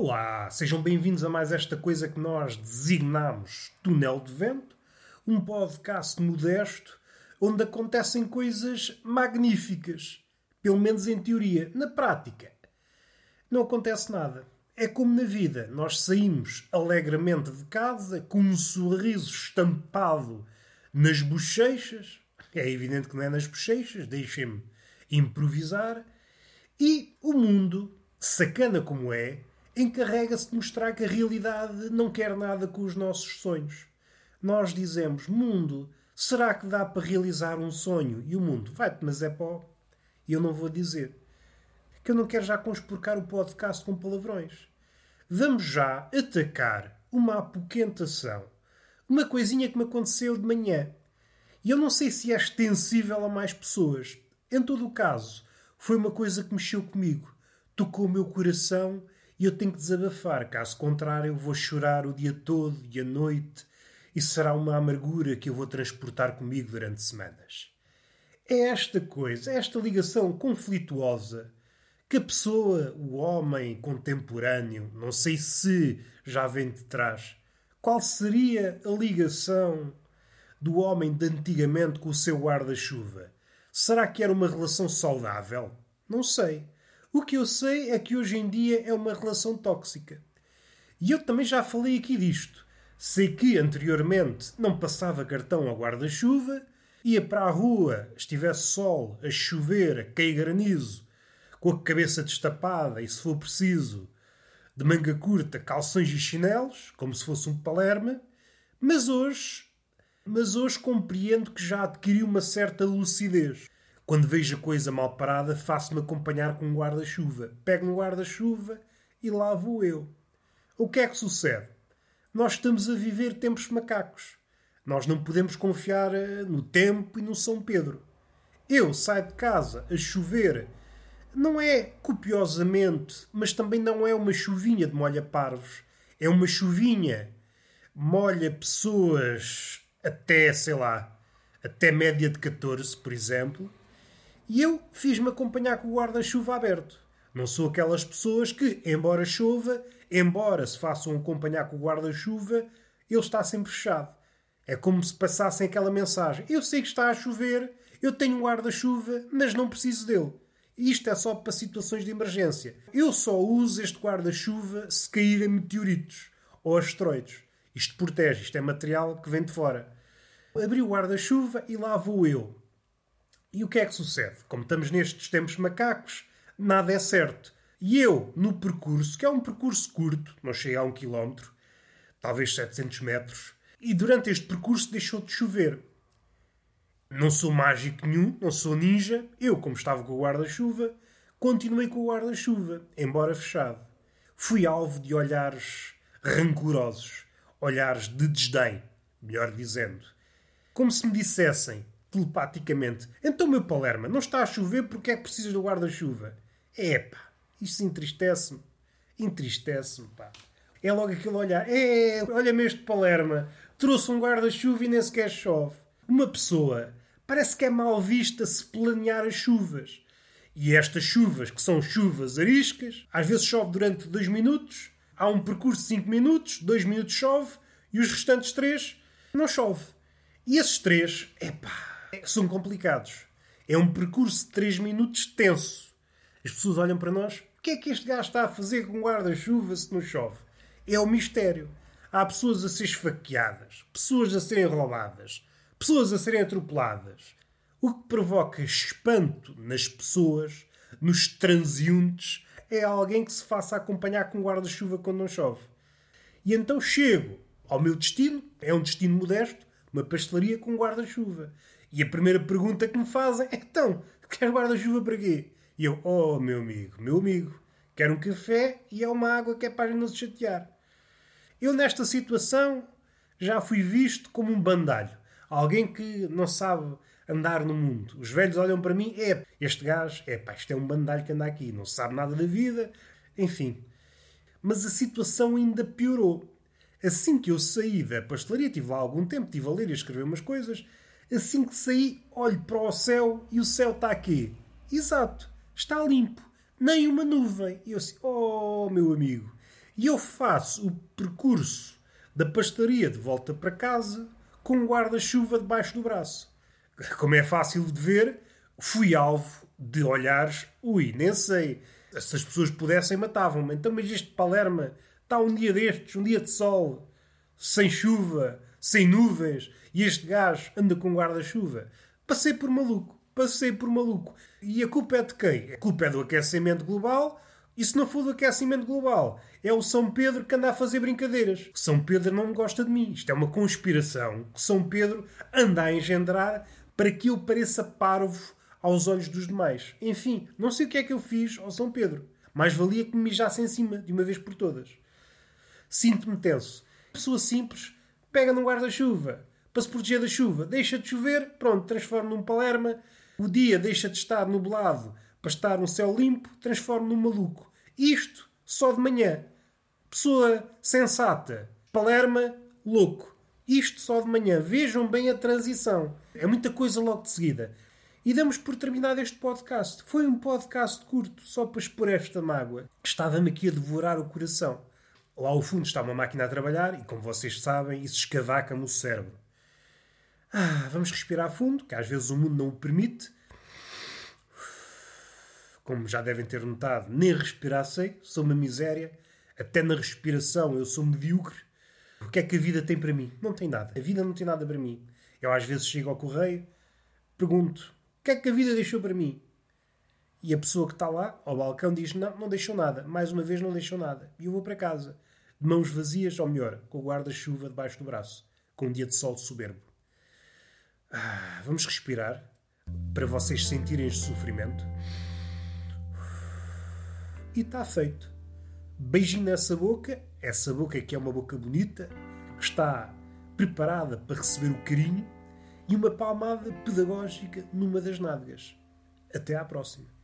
Olá, sejam bem-vindos a mais esta coisa que nós designamos Túnel de Vento, um podcast modesto onde acontecem coisas magníficas, pelo menos em teoria. Na prática, não acontece nada. É como na vida, nós saímos alegremente de casa com um sorriso estampado nas bochechas. É evidente que não é nas bochechas, deixem-me improvisar. E o mundo, sacana como é, encarrega-se de mostrar que a realidade não quer nada com os nossos sonhos. Nós dizemos, mundo, será que dá para realizar um sonho? E o mundo, vai-te, mas é pó. E eu não vou dizer. Que eu não quero já conspurcar o podcast com palavrões. Vamos já atacar uma apoquentação. Uma coisinha que me aconteceu de manhã. E eu não sei se é extensível a mais pessoas. Em todo o caso, foi uma coisa que mexeu comigo. Tocou o meu coração e eu tenho que desabafar, caso contrário, eu vou chorar o dia todo e a noite e será uma amargura que eu vou transportar comigo durante semanas. É esta coisa, é esta ligação conflituosa que a pessoa, o homem contemporâneo, não sei se já vem de trás, qual seria a ligação do homem de antigamente com o seu guarda-chuva? Será que era uma relação saudável? Não sei. O que eu sei é que hoje em dia é uma relação tóxica. E eu também já falei aqui disto. Sei que anteriormente não passava cartão ao guarda-chuva, ia para a rua, estivesse sol, a chover, a cair granizo, com a cabeça destapada e, se for preciso, de manga curta, calções e chinelos, como se fosse um palerma. Mas hoje, mas hoje compreendo que já adquiri uma certa lucidez. Quando vejo a coisa mal parada, faço-me acompanhar com um guarda-chuva. Pego no guarda-chuva e lá vou eu. O que é que sucede? Nós estamos a viver tempos macacos. Nós não podemos confiar eh, no tempo e no São Pedro. Eu saio de casa a chover. Não é copiosamente, mas também não é uma chuvinha de molha parvos. É uma chuvinha molha pessoas até, sei lá, até média de 14, por exemplo, e eu fiz-me acompanhar com o guarda-chuva aberto. Não sou aquelas pessoas que, embora chova, embora se façam acompanhar com o guarda-chuva, ele está sempre fechado. É como se passassem aquela mensagem: Eu sei que está a chover, eu tenho um guarda-chuva, mas não preciso dele. Isto é só para situações de emergência. Eu só uso este guarda-chuva se caírem meteoritos ou asteroides. Isto protege, isto é material que vem de fora. Abri o guarda-chuva e lá vou eu. E o que é que sucede? Como estamos nestes tempos macacos, nada é certo. E eu, no percurso, que é um percurso curto, não chega a um quilómetro, talvez 700 metros, e durante este percurso deixou de chover. Não sou mágico nenhum, não sou ninja. Eu, como estava com o guarda-chuva, continuei com o guarda-chuva, embora fechado. Fui alvo de olhares rancorosos, olhares de desdém, melhor dizendo. Como se me dissessem: telepaticamente. Então, meu Palerma, não está a chover porque é que precisas do guarda-chuva? Epá, isso entristece-me. Entristece-me, pá. É logo aquele olhar. É, olha-me este Palerma. Trouxe um guarda-chuva e nem sequer chove. Uma pessoa parece que é mal vista se planear as chuvas. E estas chuvas, que são chuvas ariscas, às vezes chove durante dois minutos, há um percurso de cinco minutos, dois minutos chove, e os restantes três não chove. E esses três, epá, são complicados. É um percurso de 3 minutos tenso. As pessoas olham para nós. O que é que este gajo está a fazer com guarda-chuva se não chove? É o mistério. Há pessoas a ser esfaqueadas, pessoas a serem roubadas, pessoas a serem atropeladas. O que provoca espanto nas pessoas, nos transeuntes, é alguém que se faça acompanhar com guarda-chuva quando não chove. E então chego ao meu destino, é um destino modesto, uma pastelaria com guarda-chuva. E a primeira pergunta que me fazem é: então, queres guarda-chuva para quê? E eu: oh, meu amigo, meu amigo, quero um café e é uma água que é para não se chatear. Eu, nesta situação, já fui visto como um bandalho. Alguém que não sabe andar no mundo. Os velhos olham para mim: é, este gajo, é pá, isto é um bandalho que anda aqui, não sabe nada da vida. Enfim. Mas a situação ainda piorou. Assim que eu saí da pastelaria, tive lá algum tempo, estive a ler e a escrever umas coisas. Assim que saí, olho para o céu e o céu está aqui. Exato, está limpo, nem uma nuvem. E eu assim, oh meu amigo. E eu faço o percurso da pastelaria de volta para casa com um guarda-chuva debaixo do braço. Como é fácil de ver, fui alvo de olhares. Ui, nem sei. Se as pessoas pudessem, matavam-me. Então, mas este Palerma está um dia destes, um dia de sol, sem chuva, sem nuvens, e este gajo anda com guarda-chuva. Passei por maluco. Passei por maluco. E a culpa é de quem? A culpa é do aquecimento global. E se não for do aquecimento global, é o São Pedro que anda a fazer brincadeiras. São Pedro não gosta de mim. Isto é uma conspiração que São Pedro anda a engendrar para que eu pareça parvo aos olhos dos demais. Enfim, não sei o que é que eu fiz ao São Pedro. Mais valia que me mijasse em cima, de uma vez por todas. Sinto-me tenso. Pessoa simples, pega num guarda-chuva para se proteger da chuva. Deixa de chover, pronto, transforma num palerma. O dia deixa de estar nublado para estar um céu limpo, transforma num maluco. Isto só de manhã. Pessoa sensata. Palerma, louco. Isto só de manhã. Vejam bem a transição. É muita coisa logo de seguida. E damos por terminado este podcast. Foi um podcast curto, só para expor esta mágoa, estava-me aqui a devorar o coração. Lá ao fundo está uma máquina a trabalhar e, como vocês sabem, isso escavaca-me o cérebro. Ah, vamos respirar fundo, que às vezes o mundo não o permite. Como já devem ter notado, nem respirar sei, sou uma miséria. Até na respiração eu sou medíocre. O que é que a vida tem para mim? Não tem nada. A vida não tem nada para mim. Eu às vezes chego ao correio, pergunto: o que é que a vida deixou para mim? E a pessoa que está lá, ao balcão, diz: não, não deixou nada. Mais uma vez, não deixou nada. E eu vou para casa, de mãos vazias, ou melhor, com o guarda-chuva debaixo do braço, com um dia de sol soberbo. Ah, vamos respirar para vocês sentirem este sofrimento. E está feito. Beijinho nessa boca, essa boca que é uma boca bonita, que está preparada para receber o carinho, e uma palmada pedagógica numa das nádegas. Até à próxima.